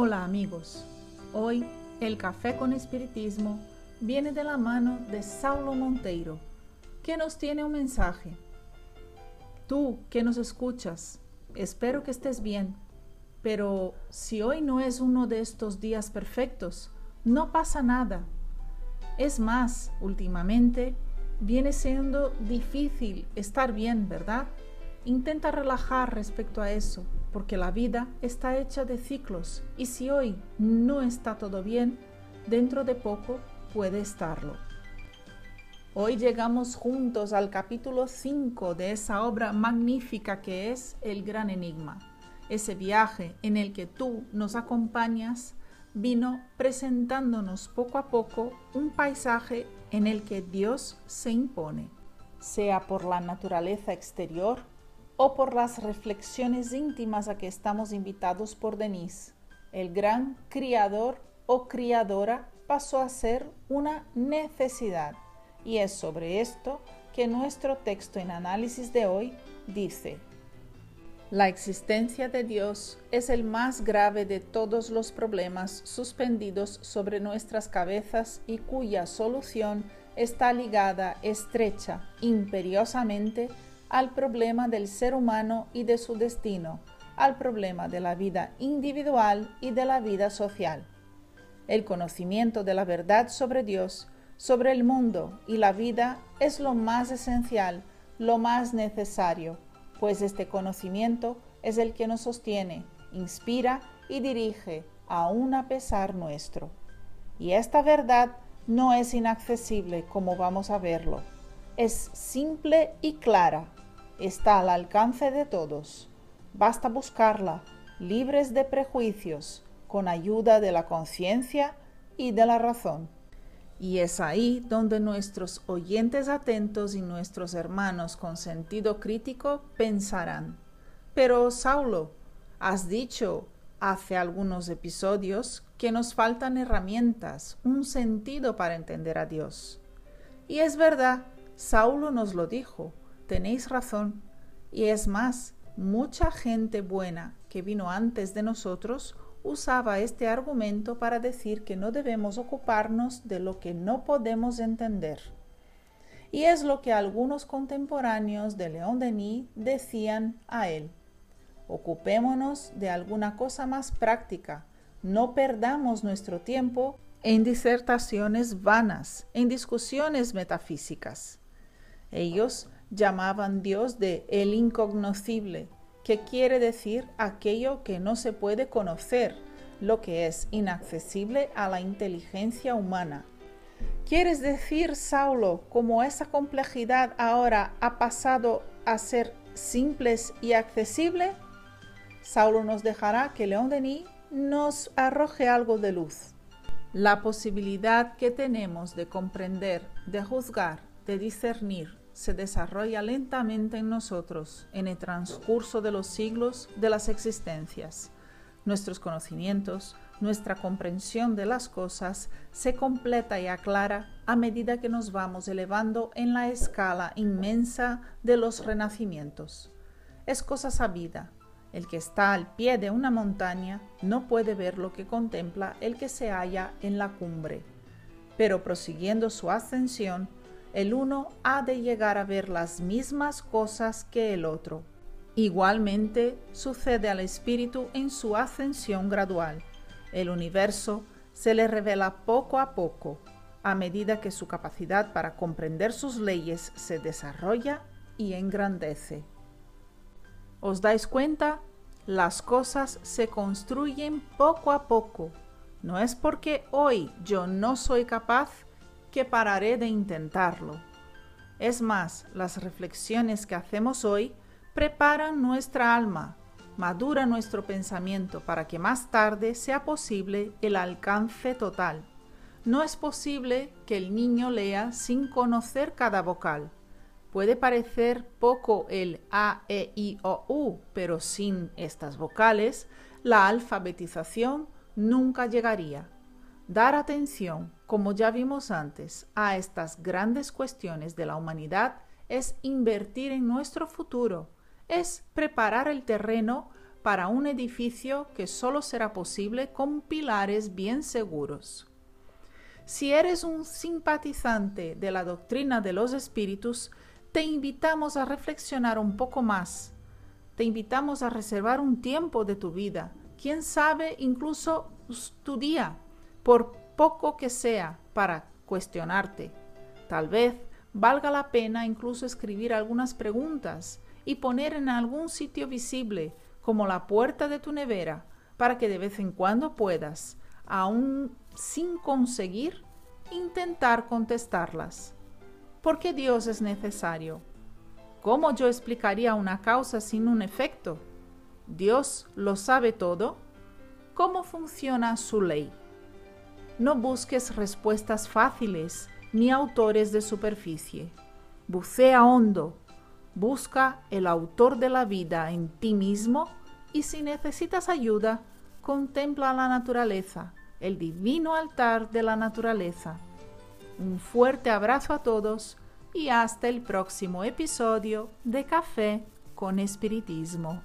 Hola amigos, hoy el café con espiritismo viene de la mano de Saulo Monteiro, que nos tiene un mensaje. Tú que nos escuchas, espero que estés bien, pero si hoy no es uno de estos días perfectos, no pasa nada. Es más, últimamente viene siendo difícil estar bien, ¿verdad? Intenta relajar respecto a eso, porque la vida está hecha de ciclos y si hoy no está todo bien, dentro de poco puede estarlo. Hoy llegamos juntos al capítulo 5 de esa obra magnífica que es El Gran Enigma. Ese viaje en el que tú nos acompañas vino presentándonos poco a poco un paisaje en el que Dios se impone, sea por la naturaleza exterior o por las reflexiones íntimas a que estamos invitados por Denise. El gran criador o criadora pasó a ser una necesidad y es sobre esto que nuestro texto en análisis de hoy dice, la existencia de Dios es el más grave de todos los problemas suspendidos sobre nuestras cabezas y cuya solución está ligada estrecha, imperiosamente, al problema del ser humano y de su destino, al problema de la vida individual y de la vida social. El conocimiento de la verdad sobre Dios, sobre el mundo y la vida es lo más esencial, lo más necesario, pues este conocimiento es el que nos sostiene, inspira y dirige, aún a pesar nuestro. Y esta verdad no es inaccesible como vamos a verlo. Es simple y clara, está al alcance de todos. Basta buscarla, libres de prejuicios, con ayuda de la conciencia y de la razón. Y es ahí donde nuestros oyentes atentos y nuestros hermanos con sentido crítico pensarán. Pero, Saulo, has dicho hace algunos episodios que nos faltan herramientas, un sentido para entender a Dios. Y es verdad, Saulo nos lo dijo, tenéis razón. Y es más, mucha gente buena que vino antes de nosotros usaba este argumento para decir que no debemos ocuparnos de lo que no podemos entender. Y es lo que algunos contemporáneos de León Denis decían a él. Ocupémonos de alguna cosa más práctica, no perdamos nuestro tiempo en disertaciones vanas, en discusiones metafísicas. Ellos llamaban Dios de el incognoscible, que quiere decir aquello que no se puede conocer, lo que es inaccesible a la inteligencia humana. ¿Quieres decir, Saulo, cómo esa complejidad ahora ha pasado a ser simples y accesible? Saulo nos dejará que León Denis nos arroje algo de luz. La posibilidad que tenemos de comprender, de juzgar, de discernir, se desarrolla lentamente en nosotros en el transcurso de los siglos de las existencias. Nuestros conocimientos, nuestra comprensión de las cosas se completa y aclara a medida que nos vamos elevando en la escala inmensa de los renacimientos. Es cosa sabida, el que está al pie de una montaña no puede ver lo que contempla el que se halla en la cumbre, pero prosiguiendo su ascensión, el uno ha de llegar a ver las mismas cosas que el otro. Igualmente sucede al espíritu en su ascensión gradual. El universo se le revela poco a poco, a medida que su capacidad para comprender sus leyes se desarrolla y engrandece. ¿Os dais cuenta? Las cosas se construyen poco a poco. No es porque hoy yo no soy capaz que pararé de intentarlo. Es más, las reflexiones que hacemos hoy preparan nuestra alma, madura nuestro pensamiento para que más tarde sea posible el alcance total. No es posible que el niño lea sin conocer cada vocal. Puede parecer poco el A, E, I, O, U, pero sin estas vocales, la alfabetización nunca llegaría. Dar atención, como ya vimos antes, a estas grandes cuestiones de la humanidad es invertir en nuestro futuro, es preparar el terreno para un edificio que solo será posible con pilares bien seguros. Si eres un simpatizante de la doctrina de los espíritus, te invitamos a reflexionar un poco más. Te invitamos a reservar un tiempo de tu vida, quién sabe incluso tu día, por poco que sea, para cuestionarte. Tal vez valga la pena incluso escribir algunas preguntas y poner en algún sitio visible, como la puerta de tu nevera, para que de vez en cuando puedas, aún sin conseguir, intentar contestarlas. ¿Por qué Dios es necesario? ¿Cómo yo explicaría una causa sin un efecto? ¿Dios lo sabe todo? ¿Cómo funciona su ley? No busques respuestas fáciles ni autores de superficie. Bucea hondo, busca el autor de la vida en ti mismo y si necesitas ayuda, contempla la naturaleza, el divino altar de la naturaleza. Un fuerte abrazo a todos y hasta el próximo episodio de Café con Espiritismo.